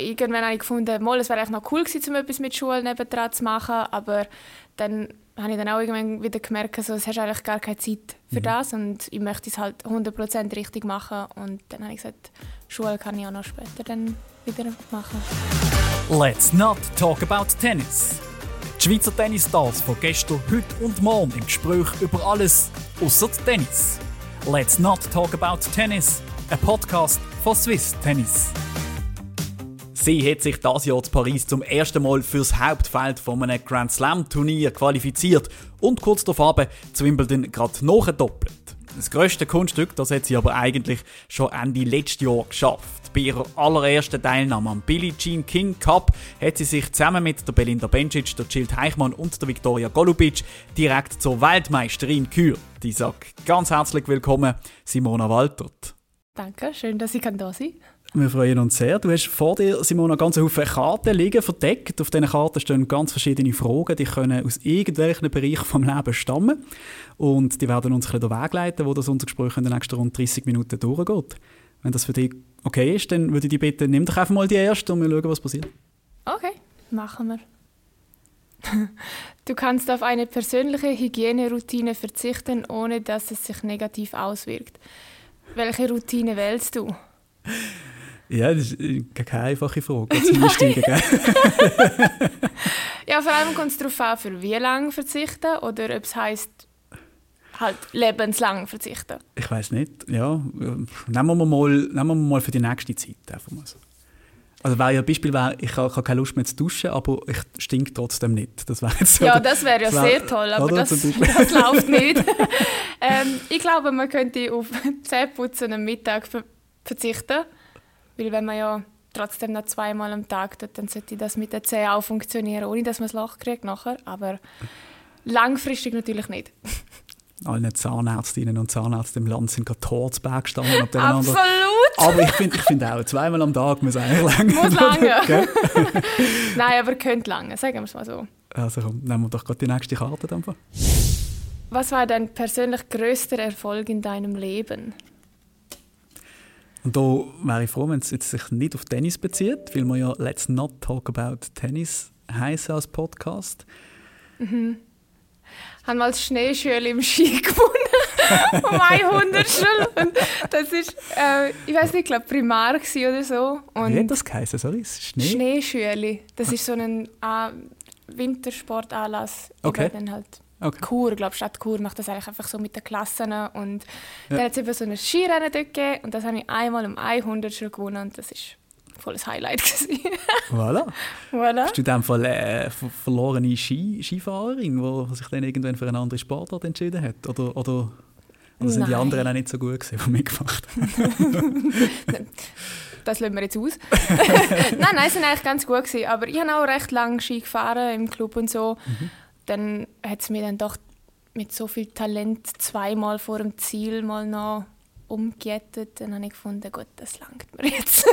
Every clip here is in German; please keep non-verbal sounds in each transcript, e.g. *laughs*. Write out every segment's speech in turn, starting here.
irgendwann habe ich gefunden, mal, es wäre eigentlich noch cool gewesen, um etwas mit Schule nebendran zu machen, aber dann habe ich dann auch irgendwann wieder gemerkt, so, es hast eigentlich gar keine Zeit für mhm. das und ich möchte es halt 100% richtig machen und dann habe ich gesagt, Schule kann ich auch noch später dann wieder machen. Let's not talk about tennis. Die Schweizer Tennisstars von gestern, heute und morgen im Gespräch über alles außer Tennis. Let's not talk about tennis. Ein Podcast von Swiss Tennis. Sie hat sich das Jahr zu Paris zum ersten Mal fürs Hauptfeld von einem Grand Slam Turnier qualifiziert und kurz darauf zu Wimbledon gerade nachgedoppelt. Das grösste Kunststück, das hat sie aber eigentlich schon Ende letztes Jahr geschafft. Bei ihrer allerersten Teilnahme am Billie Jean King Cup hat sie sich zusammen mit der Belinda Bencic, der Jill Teichmann und der Viktoria Golubic direkt zur Weltmeisterin gekürt. Ich sage ganz herzlich willkommen, Simona Waltert. Danke, schön, dass ich da sein kann. Wir freuen uns sehr. Du hast vor dir, Simona, ganz viele Karten liegen, verdeckt. Auf diesen Karten stehen ganz verschiedene Fragen, die können aus irgendwelchen Bereichen vom Leben stammen. Und die werden uns ein den Weg leiten, wo das unser Gespräch in den nächsten rund 30 Minuten durchgeht. Wenn das für dich okay ist, dann würde ich dich bitten, nimm doch einfach mal die erste und wir schauen, was passiert. Okay, machen wir. *laughs* Du kannst auf eine persönliche Hygieneroutine verzichten, ohne dass es sich negativ auswirkt. Welche Routine wählst du? Ja, das ist äh, keine einfache Frage. *laughs* Ja, vor allem kommt es darauf an, für wie lange verzichten oder ob es heisst, halt lebenslang verzichten. Ich weiß nicht, ja. Nehmen wir mal, nehmen wir mal für die nächste Zeit einfach mal so. Also wäre ja Beispiel wäre, ich habe, keine Lust mehr zu duschen, aber ich stink trotzdem nicht. Das wäre jetzt so Ja, das wäre ja das sehr toll, aber das, *laughs* das läuft nicht. *laughs* ähm, ich glaube, man könnte auf Zähneputzen am Mittag verzichten weil wenn man ja trotzdem noch zweimal am Tag tut, dann sollte das mit der Zähne auch funktionieren, ohne dass man das Loch kriegt nachher. Aber langfristig natürlich nicht. *laughs* Alle Zahnärztinnen und Zahnärzte im Land sind gerade Torsberg gestanden. Absolut! Aber ich finde ich find auch, zweimal am Tag muss eigentlich lange. Muss lange. *laughs* Nein, aber könnte lange, sagen wir es mal so. Also komm, nehmen wir doch gerade die nächste Karte. Dann. Was war dein persönlich größter Erfolg in deinem Leben? Und da wäre ich froh, wenn es jetzt sich nicht auf Tennis bezieht, weil wir ja «Let's not talk about Tennis» heißen als Podcast. Mhm. Haben mal das Schneeschüle im Ski *laughs* gewonnen. um 100 Und das ist, äh, ich weiß nicht, ich glaube Primar oder so. Und Wie hat das geheißen? Sorry, Schnee? Schneeschüle. Das ist so ein äh, Wintersportanlass. Okay. Halt Okay. Chur, ich glaube, Stadt Chur macht das eigentlich einfach so mit den Klassen. Und ja. dann hat es eben so ein Skirennen dort gegeben und das habe ich einmal um 100 schon gewonnen und das ist voll ein Highlight *laughs* voilà. voilà. Bist du dem Fall äh, verlorene Ski Skifahrerin, die sich dann irgendwann für einen anderen Sportart entschieden hat? Oder, oder, oder sind die anderen auch nicht so gut gewesen, die mitgemacht haben? *laughs* das lassen wir jetzt aus. *laughs* nein, nein, sie sind eigentlich ganz gut gewesen, aber ich habe auch recht lange Ski gefahren im Club und so. Mhm dann hat es mir dann doch mit so viel Talent zweimal vor dem Ziel mal noch umgejettet. Dann habe ich gefunden, gut, das langt mir jetzt.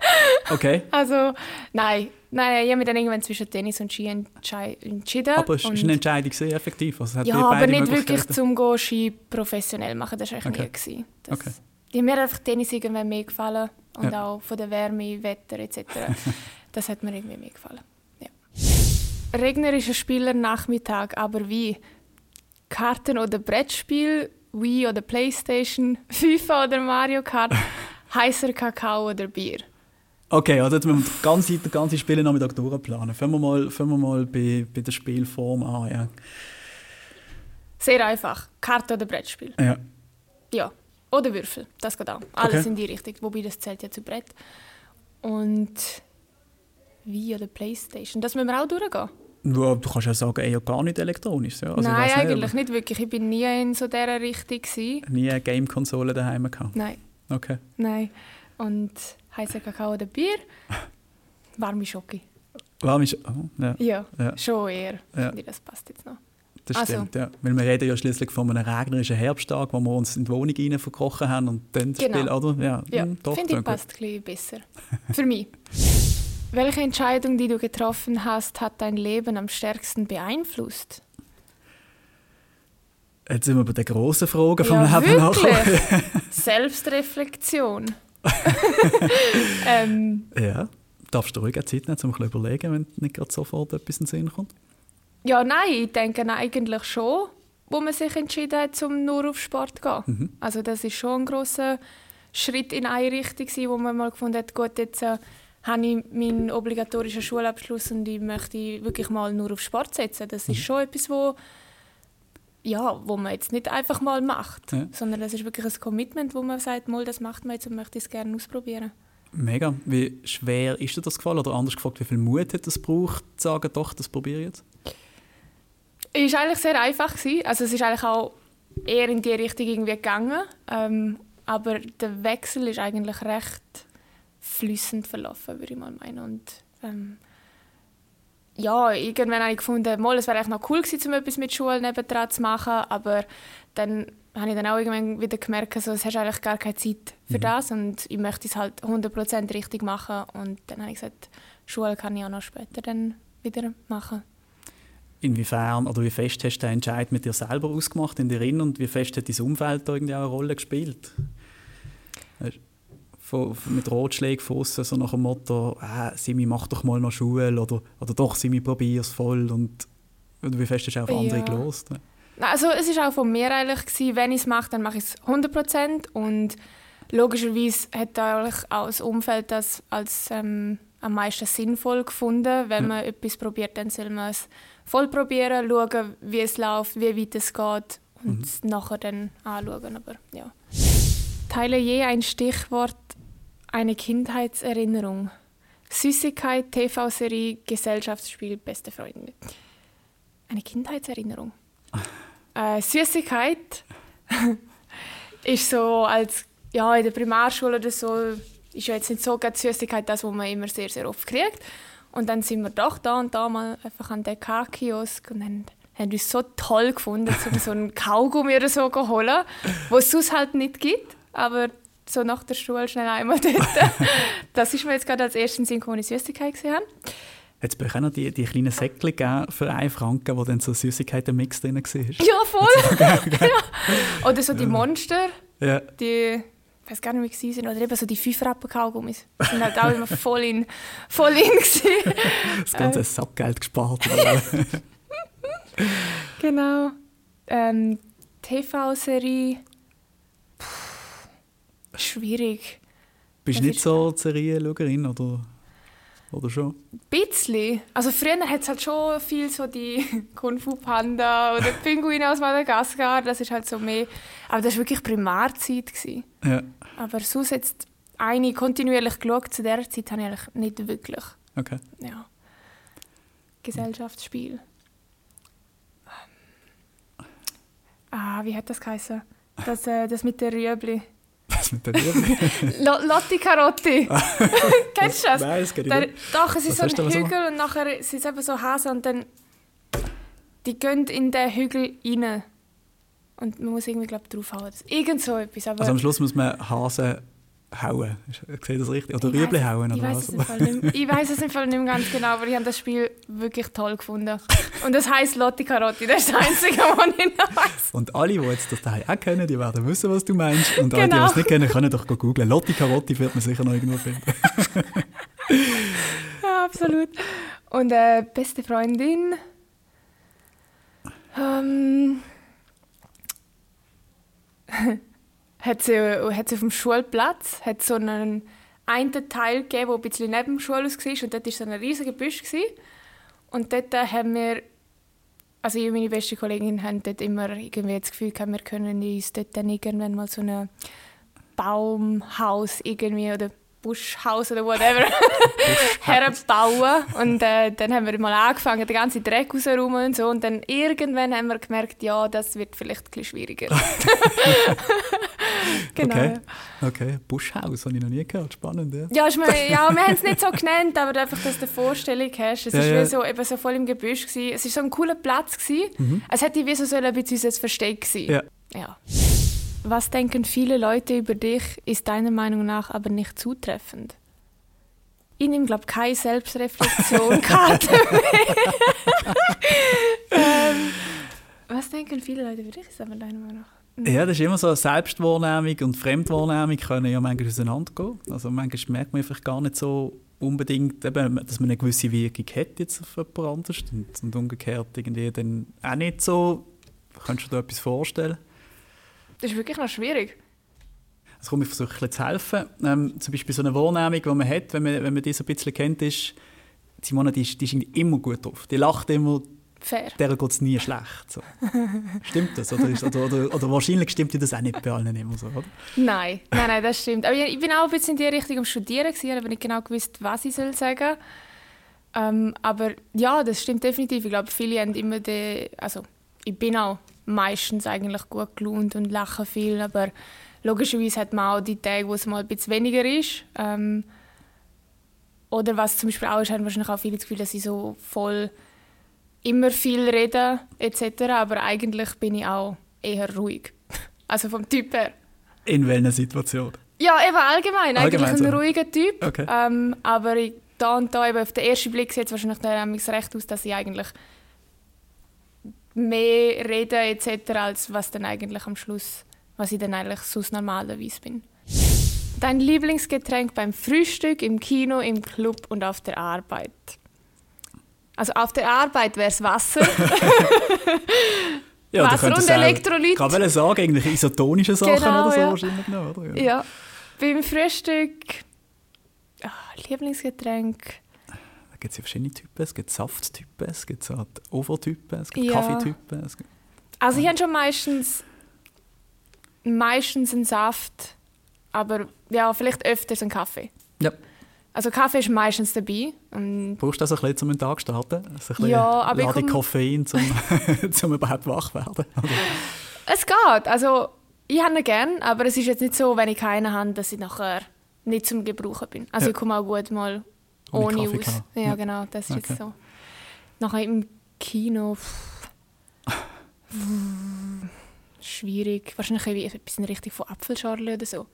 *laughs* okay. Also, nein, nein, ich habe mich dann irgendwann zwischen Tennis und Ski entschieden. Aber es war eine Entscheidung sehr effektiv. Also, ja, aber nicht wirklich zum Go Ski professionell machen, das war eigentlich okay. nie. Das, okay. Die mir einfach Tennis irgendwann mehr gefallen und ja. auch von der Wärme, Wetter etc. *laughs* das hat mir irgendwie mehr gefallen regnerischer Spielernachmittag, aber wie? Karten- oder Brettspiel, Wii oder Playstation, *laughs* FIFA oder Mario Kart, *laughs* heißer Kakao oder Bier? Okay, also jetzt müssen wir das ganze, das ganze Spielnachmittag durchplanen. Fangen wir mal, fangen wir mal bei, bei der Spielform an. Ja. Sehr einfach. Karte oder Brettspiel? Ja. Ja. Oder Würfel, das geht auch. Alles okay. in die Richtung, wobei das zählt ja zu Brett. Und Wii oder Playstation. Das müssen wir auch durchgehen. Ja, du kannst ja sagen, eher gar nicht elektronisch. Ja. Also Nein, eigentlich nicht wirklich. Ich bin nie in so dieser Richtung. Gewesen. Nie eine Game-Konsole daheim gehabt? Nein. Okay. Nein. Und heißer Kakao oder Bier? *laughs* Warme Schoki. Warme Schoki? Oh, ja. ja. Ja, schon eher. Ja. Finde das passt jetzt noch. Das also. stimmt, ja. Weil wir reden ja schließlich von einem regnerischen Herbsttag, wo wir uns in die Wohnung rein verkrochen haben und dann das genau. Spiel, oder? Ja, ja. Hm, finde ich passt ein bisschen besser. Für mich. *laughs* Welche Entscheidung, die du getroffen hast, hat dein Leben am stärksten beeinflusst? Jetzt sind wir bei den grossen Fragen vom ja, Leben wirklich? *laughs* Selbstreflexion. *laughs* ähm, ja, Darfst du ruhig Zeit nehmen, um ein überlegen, wenn nicht gerade sofort etwas in den Sinn kommt? Ja, nein, ich denke eigentlich schon, wo man sich entschieden hat, um nur auf Sport zu gehen. Mhm. Also das ist schon ein grosser Schritt in eine Richtung, wo man mal gefunden hat, gut, jetzt äh, habe ich meinen obligatorischen Schulabschluss und ich möchte wirklich mal nur auf Sport setzen. Das mhm. ist schon etwas, wo, ja, wo man jetzt nicht einfach mal macht, ja. sondern das ist wirklich ein Commitment, wo man sagt, mal, das macht man jetzt und möchte es gerne ausprobieren. Mega. Wie schwer ist dir das gefallen? Oder anders gefragt, wie viel Mut hat es gebraucht, zu sagen, doch, das probiere ich jetzt? Es war eigentlich sehr einfach. Also es ist eigentlich auch eher in die Richtung irgendwie gegangen. Ähm, aber der Wechsel ist eigentlich recht flüssend verlaufen, würde ich mal meinen. Und ähm, ja, irgendwann habe ich gefunden, mal, es wäre eigentlich noch cool gewesen, um etwas mit Schule nebendran zu machen, aber dann habe ich dann auch irgendwann wieder gemerkt, also, es hast eigentlich gar keine Zeit für mhm. das und ich möchte es halt 100% richtig machen und dann habe ich gesagt, Schule kann ich auch noch später dann wieder machen. Inwiefern oder wie fest hast du den Entscheid mit dir selber ausgemacht in dir und wie fest hat dein Umfeld da irgendwie auch eine Rolle gespielt? Von, mit Ratschlägen von so nach dem Motto, äh, Simi, mach doch mal noch Schule oder, oder doch, Simi, probier's voll und, und wie fest hast du auf andere ja. gelost? Also es war auch von mir eigentlich, gewesen, wenn ich es mache, dann mache ich es 100% und logischerweise hat auch das Umfeld das als ähm, am meisten sinnvoll gefunden. Wenn ja. man etwas probiert, dann soll man es voll probieren, schauen, wie es läuft, wie weit es geht und mhm. nachher dann anschauen. Aber, ja. Teile je ein Stichwort, eine Kindheitserinnerung. Süßigkeit, TV-Serie, Gesellschaftsspiel, beste Freunde. Eine Kindheitserinnerung. *laughs* äh, Süßigkeit *laughs* ist so als ja, in der Primarschule oder so ist ja jetzt nicht so ganz Süßigkeit das, was man immer sehr, sehr oft kriegt. Und dann sind wir doch da und da mal einfach an den K-Kiosk und dann haben es so toll gefunden, so einen Kaugummi oder so holen, was es sonst halt nicht gibt. Aber so nach der Schule schnell einmal *laughs* dort. das ist mir jetzt gerade als ersten Sinn, als ich Süßigkeit gesehen habe. Hat es auch noch die, die kleinen Säckchen für einen Franken, wo dann so Süßigkeiten-Mix drin war? Ja, voll! *laughs* ja. *laughs* Oder so die Monster, ja. die ich weiß gar nicht, wie sie sind, oder eben so die 5 Rappen Kaugummis. Die sind halt auch immer voll in, voll in Das ganze äh. Sackgeld gespart. genau. Ähm, TV-Serie. Schwierig. Bist du nicht so Serienschauerin, oder? Oder schon? Ein bisschen. Also früher hat es halt schon viel so die *laughs* Kung Fu Panda oder *laughs* Pinguine aus Madagaskar. Das ist halt so mehr... Aber das war wirklich Primarzeit. Ja. Aber sonst jetzt eine kontinuierlich geschaut, zu dieser Zeit habe ich eigentlich nicht wirklich. Okay. Ja. Gesellschaftsspiel. Ah, wie hat das geheißen? Das, äh, das mit der Rüebli. Was mit der? *laughs* Lotti Karotti. *laughs* Kennst du das? Nein, das geht nicht. Doch, es ist Was so ein Hügel und nachher sind es eben so Hasen und dann die gehen in den Hügel rein. Und man muss irgendwie, glaube draufhauen. Irgend so etwas. Aber also am Schluss muss man Hasen hauen. Sehe das richtig? Oder Rüebli hauen? Weiß, es nicht, ich weiß es im Fall nicht mehr ganz genau, aber ich habe das Spiel wirklich toll gefunden. Und das heisst Lotti Carotti, das ist das Einzige, was ich noch weiss. Und alle, die jetzt das daheim auch kennen, die werden wissen, was du meinst. Und alle, genau. die es nicht kennen, können doch googeln. Lotti Carotti wird man sicher noch irgendwo finden. *laughs* ja, absolut. Und äh, beste Freundin... Ähm, hat sie, hat sie auf dem Schulplatz hat so einen, einen Teil gegeben, der ein bisschen neben dem Schulhaus war und dort war so ein riesiger Büsch. Und dort haben wir, also ich und meine beste Kollegin haben dort immer irgendwie das Gefühl gehabt, wir können uns dort dann irgendwann mal so ein Baumhaus irgendwie oder Buschhaus oder whatever herbauen. Und äh, dann haben wir mal angefangen, den ganzen Dreck rauszuräumen und so. Und dann irgendwann haben wir gemerkt, ja, das wird vielleicht ein bisschen schwieriger. *laughs* genau. Okay. okay, Buschhaus habe ich noch nie gehört. Spannend, ja. Ja, wir, ja wir haben es nicht so genannt, aber einfach, dass du eine Vorstellung hast. Es war ja, ja. so, eben so voll im Gebüsch. Gewesen. Es war so ein cooler Platz. Mhm. Es hätte wie so ein bisschen unser Versteck sein ja. ja. Was denken viele Leute über dich, ist deiner Meinung nach aber nicht zutreffend? Ich nehme, glaube keine Selbstreflexion *laughs* Karte *laughs* ähm, Was denken viele Leute über dich, ist aber deiner Meinung nach? Ja, das ist immer so, Selbstwahrnehmung und Fremdwahrnehmung können ja manchmal auseinandergehen. Also manchmal merkt man einfach gar nicht so, unbedingt, eben, dass man eine gewisse Wirkung hat jetzt auf jemand anderes und, und umgekehrt irgendwie dann auch nicht so. Könntest du dir etwas vorstellen? Das ist wirklich noch schwierig. Also komm, ich versuche ein bisschen zu helfen. Ähm, zum Beispiel so eine Wahrnehmung, die man hat, wenn man, wenn man die so ein bisschen kennt, ist, Simona, die ist, die ist immer gut drauf. Die lacht immer, Fair. der geht es nie schlecht. So. *laughs* stimmt das? Oder, ist, oder, oder, oder, wahrscheinlich stimmt das auch nicht bei allen immer so, oder? Nein, nein, nein, das stimmt. Aber ich, ich bin auch ein bisschen in die Richtung am Studieren, gewesen, aber nicht genau gewusst, was ich soll sagen ähm, Aber ja, das stimmt definitiv. Ich glaube, viele haben immer die... Also, ich bin auch meistens eigentlich gut gelaunt und lache viel, aber logischerweise hat man auch die Tage, wo es mal ein bisschen weniger ist. Ähm, oder was zum Beispiel auch ist, haben wahrscheinlich auch viele das Gefühl, dass ich so voll immer viel rede etc. Aber eigentlich bin ich auch eher ruhig. *laughs* Also vom Typ her. In welcher Situation? Ja, eben allgemein. Allgemein eigentlich ein so. ruhiger Typ. Okay. Ähm, aber ich, da und da, eben auf den ersten Blick sieht es wahrscheinlich dann recht aus, dass ich eigentlich mehr rede etc., als was dann eigentlich am Schluss, was ich dann eigentlich sonst normalerweise bin. Dein Lieblingsgetränk beim Frühstück, im Kino, im Club und auf der Arbeit? Also auf der Arbeit wäre es Wasser. *laughs* Ja, du Wasser könntest und Elektrolyt. Kann man sagen, eigentlich isotonische Sachen Genau, oder so ja. wahrscheinlich noch, oder? ja. Beim Frühstück, ah, Lieblingsgetränk. Gibt es ja verschiedene Typen. Es gibt Safttypen, es gibt so Overtypen, es gibt Ja. Kaffeetypen. Es gibt Also ich habe schon meistens, meistens einen Saft, aber ja, vielleicht öfters einen Kaffee. ja. Also Kaffee ist meistens dabei. Und Brauchst du das ein bisschen, um den Tag zu starten? Also ein Ja, aber ich Ladung komm- Koffein, um zum *laughs* überhaupt wach werden? Oder? es geht. Also ich habe ihn gerne, aber es ist jetzt nicht so, wenn ich keinen habe, dass ich nachher nicht zum Gebrauchen bin. Also Ja. ich komme auch gut mal Ohne ohne aus. Ja, Ja. genau, das ist Okay. jetzt so. Nachher im Kino... pff, *laughs* schwierig. Wahrscheinlich irgendwie etwas in Richtung von Apfelschorle oder so.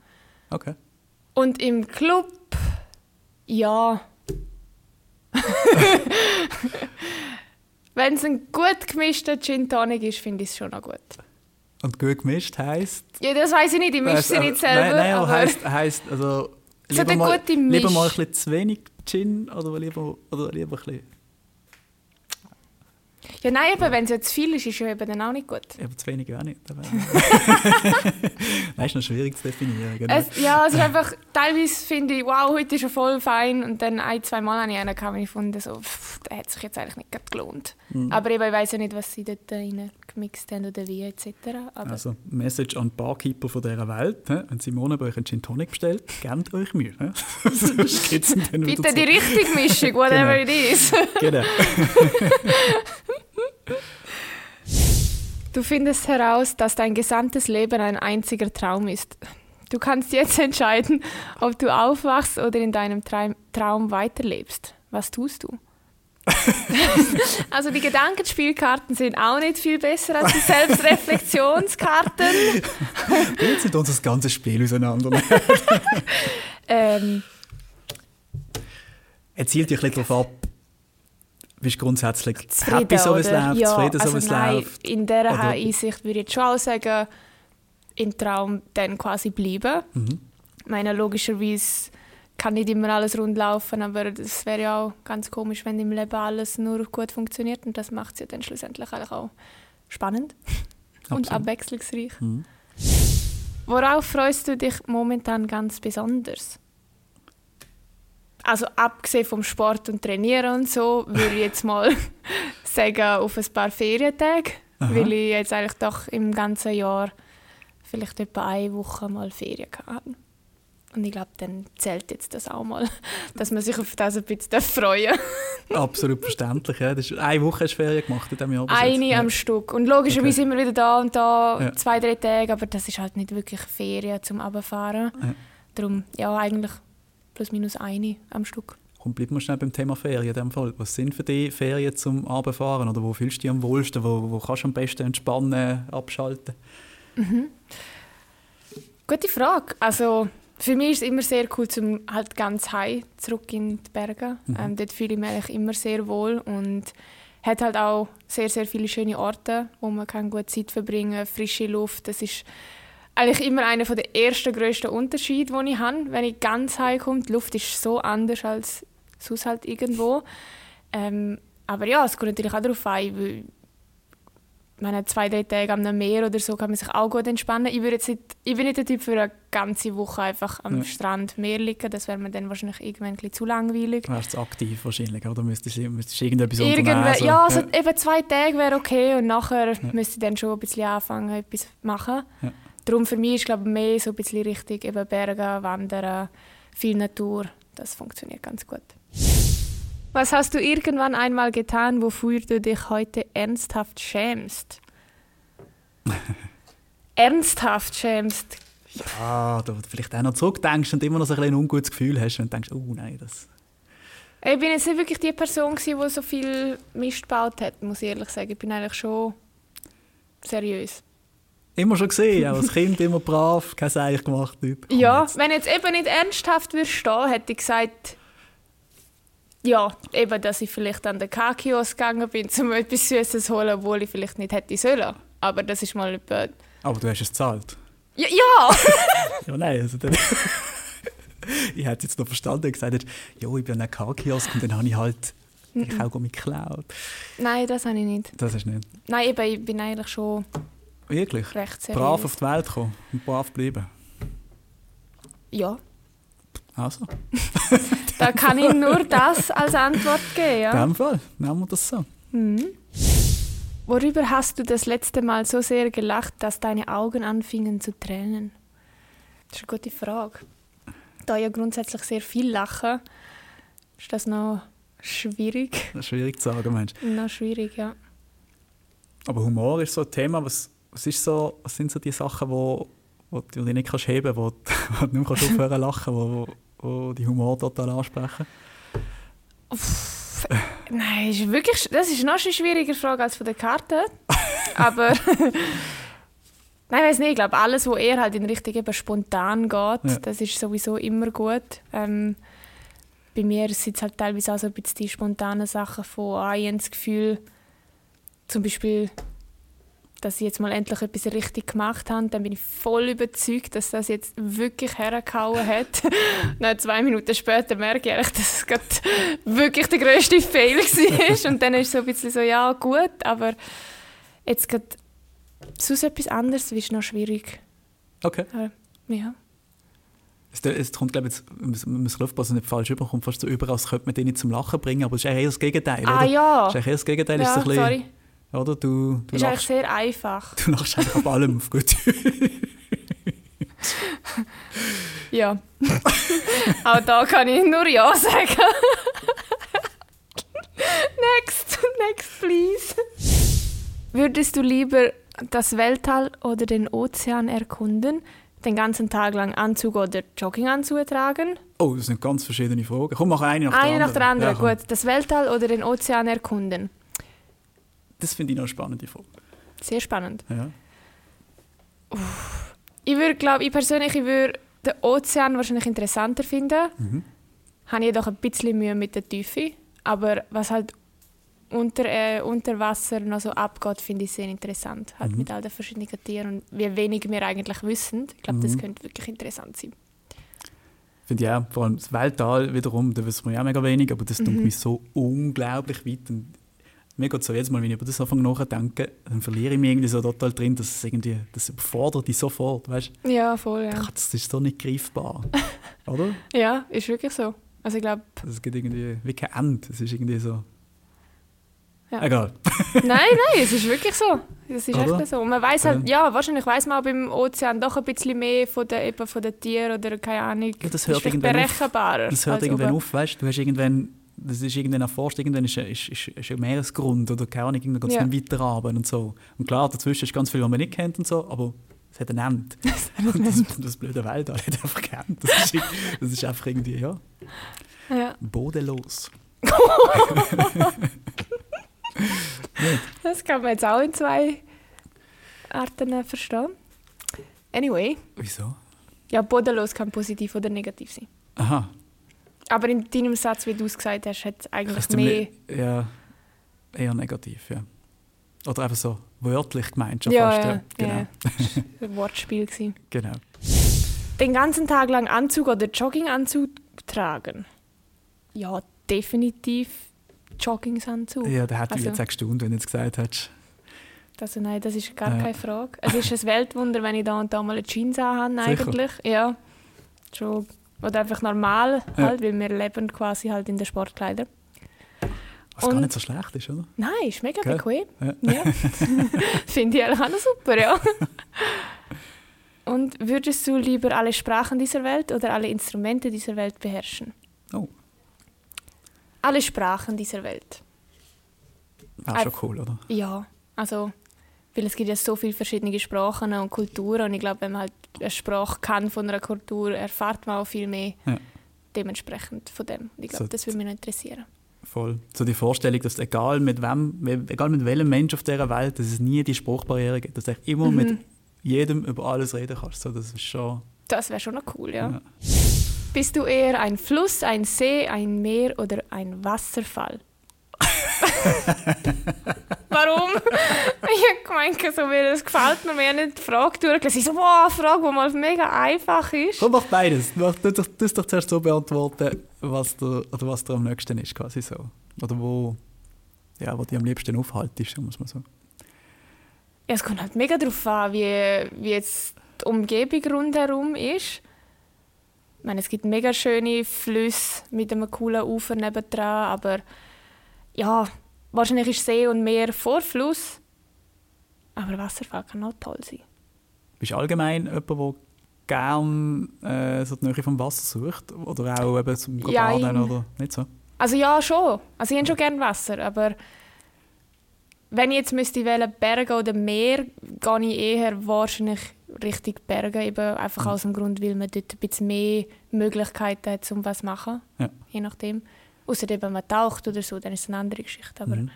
Okay. Und im Club, ja. *laughs* Wenn es ein gut gemischter Gin Tonic ist, finde ich es schon noch gut. Und gut gemischt heisst? Ja, das weiß ich nicht, ich mische sie nicht selber. Nein, nein aber heisst, heisst also, lieber, mal, lieber mal ein bisschen zu wenig Gin oder lieber, oder lieber ein bisschen ja, nein, eben, wenn es jetzt viel ist, ist ja eben dann auch nicht gut. eben zu wenig auch nicht. das *laughs* ist noch schwierig zu definieren. Genau. Es, ja, es ist einfach, teilweise finde ich, wow, heute ist er voll fein. Und dann ein, zwei Mal habe ich einen gehabt, wo ich fand, so, pff, der hat sich jetzt eigentlich nicht gerade gelohnt. Mhm. Aber eben, ich weiß ja nicht, was sie dort rein gemixt haben oder wie, etc. Aber Also, Message an die Barkeeper von dieser Welt. hä? Wenn Simone bei euch einen Gin Tonic bestellt, gebt euch Mühe. *laughs* bitte die richtige Mischung, *laughs* whatever Genau. it is. Genau. Du findest heraus, dass dein gesamtes Leben ein einziger Traum ist. Du kannst jetzt *laughs* entscheiden, ob du aufwachst oder in deinem Traum, weiterlebst. Was tust du? *laughs* also die Gedankenspielkarten sind auch nicht viel besser als die Selbstreflexionskarten. *laughs* Jetzt sind unser ganzes Spiel auseinander. Ähm, zielt dich ein bisschen ab, bist grundsätzlich zufrieden, happy, so wie es läuft, ja, zufrieden, so also wie es nein, läuft. In dieser Hinsicht würde ich jetzt schon auch sagen, im Traum dann quasi bleiben. Mhm. Ich meine, logischerweise kann nicht immer alles rund laufen, aber das wäre ja auch ganz komisch, wenn im Leben alles nur gut funktioniert und das macht es ja dann schlussendlich auch spannend *laughs* und Absolut. abwechslungsreich. Mhm. Worauf freust du dich momentan ganz besonders? Also abgesehen vom Sport und Trainieren und so, würde ich jetzt mal *laughs* sagen, auf ein paar Ferientage, Aha. weil ich jetzt eigentlich doch im ganzen Jahr vielleicht etwa eine Woche mal Ferien hatte. Und ich glaube, dann zählt jetzt das auch mal, *laughs* dass man sich auf das ein bisschen *laughs* freuen darf. Absolut verständlich. Ja. Das ist, eine Woche hast du Ferien gemacht in diesem Jahr. Eine ja. am Stück. Und logischerweise immer wieder da und da, Ja. zwei, drei Tage, aber das ist halt nicht wirklich Ferien zum Abfahren. Ja. Darum, ja, eigentlich plus minus eine am Stück. Komm, bleib mal schnell beim Thema Ferien in Fall. Was sind für dich Ferien zum Abfahren? Oder wo fühlst du dich am wohlsten? Wo, wo kannst du am besten entspannen, abschalten? Gute Frage. Also für mich ist es immer sehr cool, zum halt ganz high zurück in die Berge. Mhm. Ähm, dort fühle ich mich eigentlich immer sehr wohl und hat halt auch sehr, sehr viele schöne Orte, wo man kann gut Zeit verbringen kann, frische Luft. Das ist eigentlich immer einer der ersten grössten Unterschiede, die ich habe, wenn ich ganz high komme. Die Luft ist so anders als sonst halt irgendwo. Ähm, aber ja, es kommt natürlich auch darauf an, weil meine, zwei, drei Tage am Meer oder so kann man sich auch gut entspannen. Ich, würde jetzt nicht, ich bin nicht der Typ für eine ganze Woche einfach am ja. Strand Meer liegen. Das wäre mir dann wahrscheinlich irgendwann ein zu langweilig. Wärst du aktiv wahrscheinlich, oder? Müsstest du, müsstest irgendetwas Irgendwe unternehmen? So. Ja, also ja. eben zwei Tage wäre okay und nachher ja. müsste ich dann schon ein bisschen anfangen, etwas machen. Ja. Darum für mich ist glaube mehr so ein bisschen richtig eben Berge, Wandern, viel Natur. Das funktioniert ganz gut. Was hast du irgendwann einmal getan, wofür du dich heute ernsthaft schämst? *laughs* ernsthaft schämst? Ja, du vielleicht auch noch zurückdenkst und immer noch so ein, ein ungutes Gefühl hast und denkst, oh nein, das... Ich bin jetzt nicht wirklich die Person, die so viel Mist gebaut hat, muss ich ehrlich sagen. Ich bin eigentlich schon seriös. Immer schon gesehen, auch als Kind immer brav, kein Seich gemacht. Nicht. Ja, wenn jetzt eben nicht ernsthaft würde stehen, hätte ich gesagt, ja, eben, dass ich vielleicht an den K-Kiosk gegangen bin, um etwas Süßes zu holen, obwohl ich vielleicht nicht hätte sollen. Aber das ist mal etwa... Aber du hast es gezahlt? Ja! Ja, *laughs* ja nein, also dann... *laughs* ich hätte jetzt noch verstanden, gesagt, ja, ich bin an den K-Kiosk und dann habe ich halt die Kaugummi geklaut. Nein, das habe ich nicht. Das hast du nicht? Nein, eben, ich bin eigentlich schon Wirklich? recht seriös. Brav auf die Welt kommen und brav bleiben? Ja. Also. *laughs* da kann ich nur das als Antwort geben. Ja? In dem Fall nehmen wir das so. Mhm. Worüber hast du das letzte Mal so sehr gelacht, dass deine Augen anfingen zu tränen? Das ist eine gute Frage. Da ja grundsätzlich sehr viel lachen, ist das noch schwierig. Schwierig zu sagen, meinst du? Noch schwierig, ja. Aber Humor ist so ein Thema, was, was, ist so, was sind so die Sachen, wo, wo du nicht kannst heben kannst, wo, *laughs* wo du nicht mehr aufhören kannst lachen, wo, wo die Humor total ansprechen? Uff, nein, ist wirklich, das ist noch eine schwierigere Frage als von der Karte. *laughs* Aber *laughs* Nein, ich weiß nicht. Ich glaube, alles, was eher halt in Richtung eben spontan geht, ja. das ist sowieso immer gut. Ähm, bei mir sind es halt teilweise auch so ein bisschen die spontanen Sachen von, ah, ich das Gefühl, zum Beispiel dass ich jetzt mal endlich etwas richtig gemacht habe, dann bin ich voll überzeugt, dass das jetzt wirklich hergehauen hat. *laughs* dann zwei Minuten später merke ich dass es gerade wirklich der grösste Fehler war. Und dann ist es so ein bisschen so, ja gut, aber jetzt gerade sonst etwas anderes ist noch schwierig. Okay. Aber, ja. Es, es kommt, glaube ich, jetzt, man muss aufpassen, nicht falsch überkommt, fast so über, als könnte man den nicht zum Lachen bringen, aber es ist eher das Gegenteil. Ah oder? ja. Es ist eher das Gegenteil. Ja, ist so ein bisschen, sorry. Oder? Du, du ist lachst, eigentlich sehr einfach. Du lachst einfach auf allem auf gut. *laughs* ja. *laughs* Auch da kann ich nur Ja sagen. *laughs* next, next, please. Würdest du lieber das Weltall oder den Ozean erkunden? Den ganzen Tag lang Anzug oder Jogginganzug tragen? Oh, das sind ganz verschiedene Fragen. Komm, mach eine nach der anderen. Eine nach der anderen, ja, gut. Das Weltall oder den Ozean erkunden? Das finde ich noch eine spannende Frage. Sehr spannend. Ja. Uff. Ich würde, glaube ich persönlich, ich würde den Ozean wahrscheinlich interessanter finden. Mhm. Habe jedoch ein bisschen Mühe mit der Tiefe. Aber was halt unter, äh, unter Wasser noch so abgeht, finde ich sehr interessant. Halt mhm. mit all den verschiedenen Tieren und wie wenig wir eigentlich wissen. Ich glaube, mhm. das könnte wirklich interessant sein. Finde ich auch. Vor allem das Weltall wiederum, da wissen wir ja mega wenig, aber das mhm. tut mich so unglaublich weit. Und mir geht so jedes Mal, wenn ich über das anfange nachzudenken, dann verliere ich mich irgendwie so total drin, dass es irgendwie, das überfordert dich sofort, weißt? Ja, voll, ja. Das ist so nicht greifbar, *laughs* oder? Ja, ist wirklich so. Also ich glaube... Es gibt irgendwie wie kein Ende, es ist irgendwie so... Ja. Egal. nein, nein, es ist wirklich so. Es ist oder? echt so. Und man weiß halt, ja, wahrscheinlich weiß man auch beim Ozean doch ein bisschen mehr von den, eben von den Tieren oder keine Ahnung. Ja, das hört irgendwann berechenbarer. Auf. Das hört irgendwann oben. auf, weißt du? Du hast irgendwann das ist irgendwann erforscht, irgendwann ist, ist, ist, ist ein Meeresgrund oder keine Ahnung, irgendwann geht es ja. weiter runter und so. Und klar, dazwischen ist ganz viel, was man nicht kennt und so, aber es hat ein Ende. *laughs* und das, das blöde Weltall hat einfach kennt. Das ist, das ist einfach irgendwie, ja, ja. bodenlos. *laughs* das kann man jetzt auch in zwei Arten verstehen. Anyway. Wieso? Ja, bodenlos kann positiv oder negativ sein. Aha. Aber in deinem Satz, wie du es gesagt hast, hat es eigentlich mehr... Ja, eher negativ, ja. Oder einfach so wörtlich gemeint schon ja, fast. Ja, ja. Genau. Ja, ein *laughs* Wortspiel. Gewesen. Genau. Den ganzen Tag lang Anzug oder Jogginganzug tragen? Ja, definitiv Joggingsanzug. Ja, da hätte ich Also- jetzt auch gestaunt, wenn du jetzt gesagt hättest. Also nein, das ist gar Ja. keine Frage. Es ist ein Weltwunder, wenn ich da und da mal eine Jeans anhabe, Sicher. eigentlich. Ja. Schon. Oder einfach normal, Ja. halt, weil wir leben quasi halt in den Sportkleidern. Was gar Und- nicht so schlecht ist, oder? Nein, ist mega Gell? bequem. Ja. Ja. *laughs* Finde ich eigentlich auch noch super, ja. *laughs* Und würdest du lieber alle Sprachen dieser Welt oder alle Instrumente dieser Welt beherrschen? Oh. Alle Sprachen dieser Welt. Wäre schon cool, oder? Ja, also, weil es gibt ja so viele verschiedene Sprachen und Kulturen und ich glaube, wenn man halt eine Sprache kann von einer Kultur, erfahrt man auch viel mehr Ja. dementsprechend von dem. Ich glaube, So- das würde mich noch interessieren. Voll. So die Vorstellung, dass egal mit wem, egal mit welchem Mensch auf dieser Welt, dass es nie die Spruchbarriere gibt, dass du immer Mhm. mit jedem über alles reden kannst. So, das ist schon. Das wäre schon noch cool, ja. Ja. Bist du eher ein Fluss, ein See, ein Meer oder ein Wasserfall? *laughs* Warum? *laughs* ich habe gemeint, so, das gefällt mir, wir haben nicht die Frage durchgelesen. Ich so, wow, eine Frage, die mal mega einfach ist. Komm, mach beides. Du doch, du doch zuerst so beantworten, was dir, oder was dir am nächsten ist, quasi so. Oder wo, ja, wo dich am liebsten aufhaltest, muss man so. Ja, es kommt halt mega darauf an, wie, wie jetzt die Umgebung rundherum ist. Ich meine, es gibt mega schöne Flüsse mit einem coolen Ufer nebendran, aber ja, wahrscheinlich ist See und Meer vor Fluss. Aber Wasserfall kann auch toll sein. Bist du allgemein jemand, der gerne äh, so die Nähe vom Wasser sucht? Oder auch eben zum Jein. Baden oder nicht so? Also ja, schon. Also ich habe schon gerne Wasser, aber wenn ich jetzt müsste wählen, Berge oder Meer, gehe ich eher wahrscheinlich Richtung Berge, eben einfach Mhm. aus dem Grund, weil man dort ein bisschen mehr Möglichkeiten hat, um was zu machen. Ja. Je nachdem. Außer wenn man taucht oder so, dann ist es eine andere Geschichte. Aber Mhm.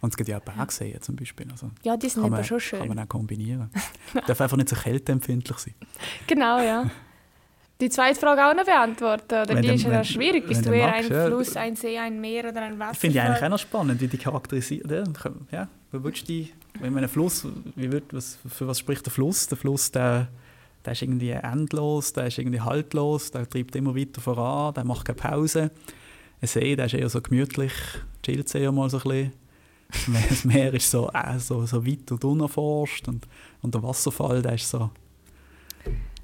Und es gibt ja auch Bergseen zum Beispiel. Also ja, die sind kann eben man, schon kann schön. man auch kombinieren. *laughs* Darf einfach nicht so kälteempfindlich sein. *laughs* Genau, ja. Die zweite Frage auch noch beantworten, oder? Wenn die ist ja wenn- schwierig. Bist du eher magst, ein ja. Fluss, ein See, ein Meer oder ein Wasser? Finde ich eigentlich auch noch spannend, wie die charakterisiert. Ja, wie würdest du die, wenn man einen Fluss, wie würd, was, für was spricht der Fluss? Der Fluss, der, der ist irgendwie endlos, der ist irgendwie haltlos, der treibt immer weiter voran, der macht keine Pause. Ein See, der ist eher so gemütlich, chillt eher mal so ein bisschen. Das Meer ist so, äh, so, so weit und unerforscht und, und der Wasserfall, der ist so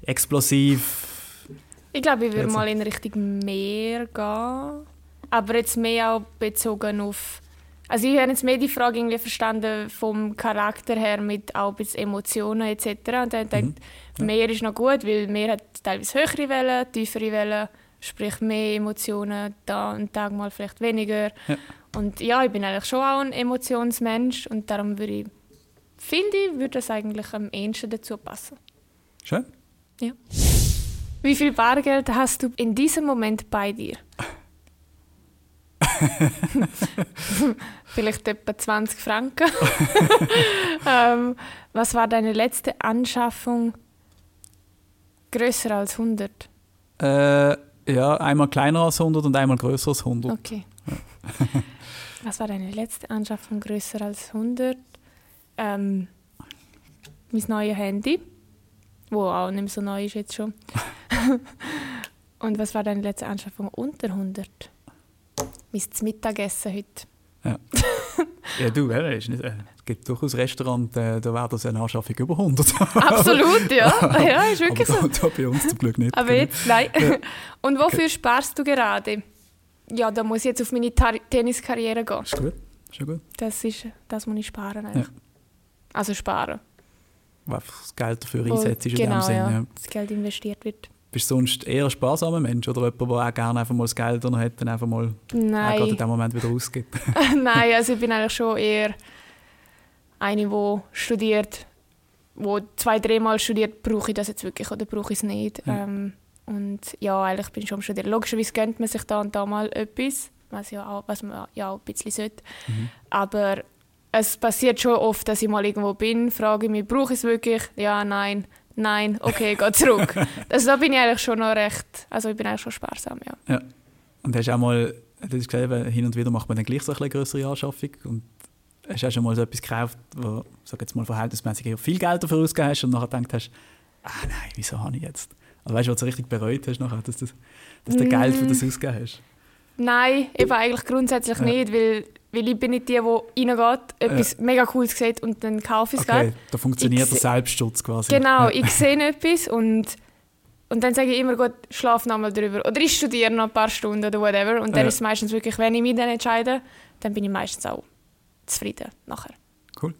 explosiv. Ich glaube, ich würde mal in Richtung Meer gehen. Aber jetzt mehr auch bezogen auf. Also ich habe jetzt mehr die Frage irgendwie verstanden vom Charakter her mit auch bisschen Emotionen etc. Und dann denkt, Ja. Meer ist noch gut, weil Meer hat teilweise höhere Wellen, tiefere Wellen, sprich mehr Emotionen, da einen Tag mal vielleicht weniger. Ja. Und ja, ich bin eigentlich schon auch ein Emotionsmensch und darum würde ich, finde ich, würde das eigentlich am ehesten dazu passen. Schön. Wie viel Bargeld hast du in diesem Moment bei dir? *laughs* Vielleicht etwa 20 Franken. *laughs* ähm, was war deine letzte Anschaffung größer als 100? Äh, ja, einmal kleiner als 100 und einmal größer als 100. Okay. *laughs* was war deine letzte Anschaffung größer als 100? Ähm, mein neues Handy, wo auch nicht mehr so neu ist jetzt schon. *laughs* Und was war deine letzte Anschaffung unter 100? Mein Mittagessen heute. Ja, *laughs* du, äh, ist nicht, äh, gibt durchaus Restaurants, äh, da wäre das eine Anschaffung über 100. *laughs* Absolut, ja. *laughs* Ja, ist wirklich Aber so. da, da bei uns zum Glück nicht. Aber jetzt, nein. *laughs* Und wofür sparst du gerade? Ja, da muss ich jetzt auf meine Tar Tenniskarriere gehen. Ist gut, ist ja gut. Das ist, das muss ich sparen eigentlich. Also sparen. Einfach das Geld dafür einsetzt, ist in genau, dem Sinne. ja. Ja. Das Geld investiert wird. Bist du sonst eher ein sparsamer Mensch oder jemand, der auch gerne einfach mal das Geld noch hat und einfach mal auch gerade in Nein. dem Moment wieder ausgibt? Nein, also ich bin eigentlich schon eher eine, die studiert, wo zwei, dreimal studiert, brauche ich das jetzt wirklich oder brauche ich es nicht. Ja. Ähm, und ja, eigentlich bin ich schon am Studieren. Logischerweise gönnt man sich da und da mal etwas, was, ja auch, was man ja auch ein bisschen sollte. Mhm. Aber es passiert schon oft, dass ich mal irgendwo bin, frage ich mich, brauche ich es wirklich? Ja, nein, nein, okay, geh zurück. *laughs* also da bin ich eigentlich schon noch recht, also ich bin eigentlich schon sparsam, ja. Und hast du auch mal, du hast gesagt, hin und wieder macht man dann gleich so eine größere Anschaffung und hast du auch schon mal so etwas gekauft, wo sag jetzt mal verhältnismäßig viel Geld dafür ausgegeben hast und nachher gedacht hast, ah nein, wieso habe ich jetzt? Also weißt du, was du richtig bereut hast nachher, dass, das, dass du Mm. Geld für das ausgegeben hast? Nein, eben eigentlich grundsätzlich Ja. nicht, weil, weil ich bin nicht die, die reingeht, etwas mega Cooles sieht und dann kaufe ich es Okay, da funktioniert Ich der Selbstschutz quasi. Genau, Ja. ich sehe etwas und, und dann sage ich immer, gut, schlaf nochmal drüber. Oder ich studiere noch ein paar Stunden oder whatever. Und dann Ja. ist es meistens wirklich, wenn ich mich dann entscheide, dann bin ich meistens auch zufrieden nachher. Cool.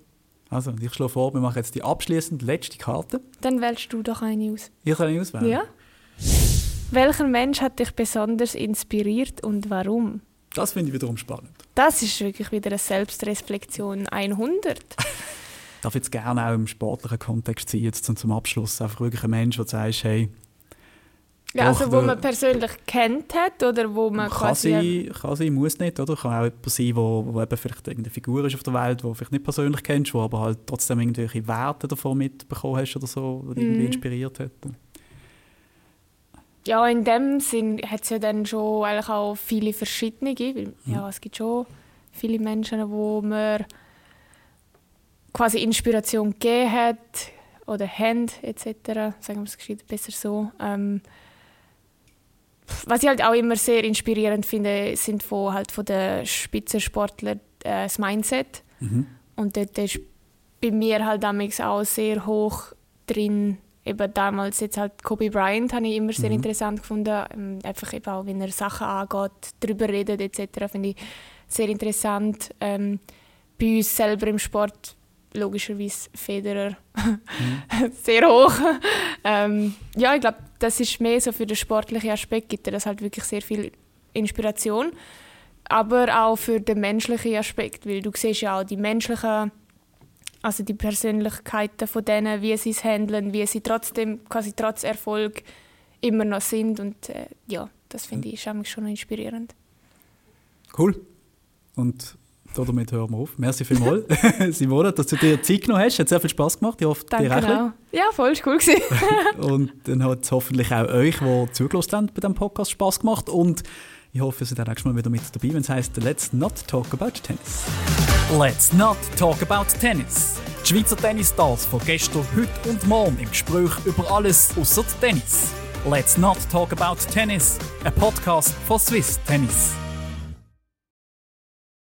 Also, ich schlage vor, wir machen jetzt die abschließend letzte Karte. Dann wählst du doch eine aus. Ich kann eine auswählen. Ja? Welcher Mensch hat dich besonders inspiriert und warum? Das finde ich wiederum spannend. Das ist wirklich wieder eine Selbstreflexion 100. *laughs* darf jetzt gerne auch im sportlichen Kontext sein, jetzt zum, zum Abschluss. Einfach wirklich ein Mensch, der sagt, hey, Ja, Doch, also wo der- man persönlich kennt hat oder wo man kann quasi... sein, kann sein, muss nicht, oder? Kann auch jemand sein, wo, wo eben vielleicht irgendeine Figur ist auf der Welt, die du vielleicht nicht persönlich kennst, wo aber halt trotzdem irgendwelche Werte davon mitbekommen hast oder so, die dich irgendwie Mhm. inspiriert hat. Ja, in dem Sinn hat es ja dann schon eigentlich auch viele verschiedene. Weil, ja, es gibt schon viele Menschen, wo man quasi Inspiration gegeben hat oder haben, etc. Sagen wir es besser so. Ähm, was ich halt auch immer sehr inspirierend finde, sind von, halt von den Spitzensportlern äh, das Mindset. Mhm. Und dort ist bei mir halt damals auch sehr hoch drin. Eben damals jetzt halt Kobe Bryant habe ich immer sehr Mhm. interessant gefunden. Ähm, Einfach eben auch, wenn er Sachen angeht, darüber redet etc. finde ich sehr interessant. Ähm, bei uns selber im Sport logischerweise Federer *laughs* sehr hoch. ähm, ja, ich glaube, das ist mehr so für den sportlichen Aspekt gibt er das halt wirklich sehr viel Inspiration aber auch für den menschlichen Aspekt, weil du siehst ja auch die menschlichen, also die Persönlichkeiten von denen, wie sie es handeln, wie sie trotzdem, quasi trotz Erfolg immer noch sind und äh, ja, das finde ich ist eigentlich schon inspirierend. Cool. Und damit hören wir auf. Merci vielmals, *laughs* Simone, dass du dir Zeit genommen hast. Hat sehr viel Spass gemacht. Ich hoffe, Danke dir auch. Ja, voll, ist cool gewesen. *laughs* Und dann hat es hoffentlich auch euch, die zugelassen haben, bei diesem Podcast Spass gemacht. Und ich hoffe, ihr seid auch nächstes Mal wieder mit dabei, wenn es heisst «Let's not talk about tennis». Let's not talk about tennis. Die Schweizer Tennisstars von gestern, heute und morgen im Gespräch über alles außer Tennis. Let's not talk about tennis. Ein Podcast von Swiss Tennis.